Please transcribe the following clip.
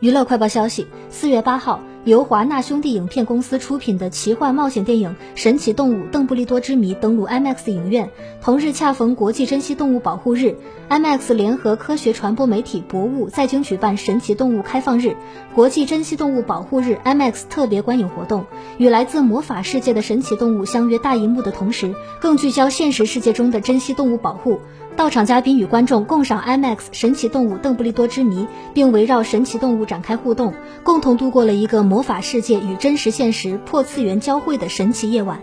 娱乐快报消息：四月八号，由华纳兄弟影片公司出品的奇幻冒险电影《神奇动物邓布利多之谜》登陆 IMAX 影院。同日恰逢国际珍稀动物保护日，IMAX 联合科学传播媒体博物在京举办“神奇动物开放日”国际珍稀动物保护日 IMAX 特别观影活动，与来自魔法世界的神奇动物相约大银幕的同时，更聚焦现实世界中的珍稀动物保护。到场嘉宾与观众共赏 IMAX《神奇动物邓布利多之谜》，并围绕神奇动物展开互动，共同度过了一个魔法世界与真实现实、破次元交汇的神奇夜晚。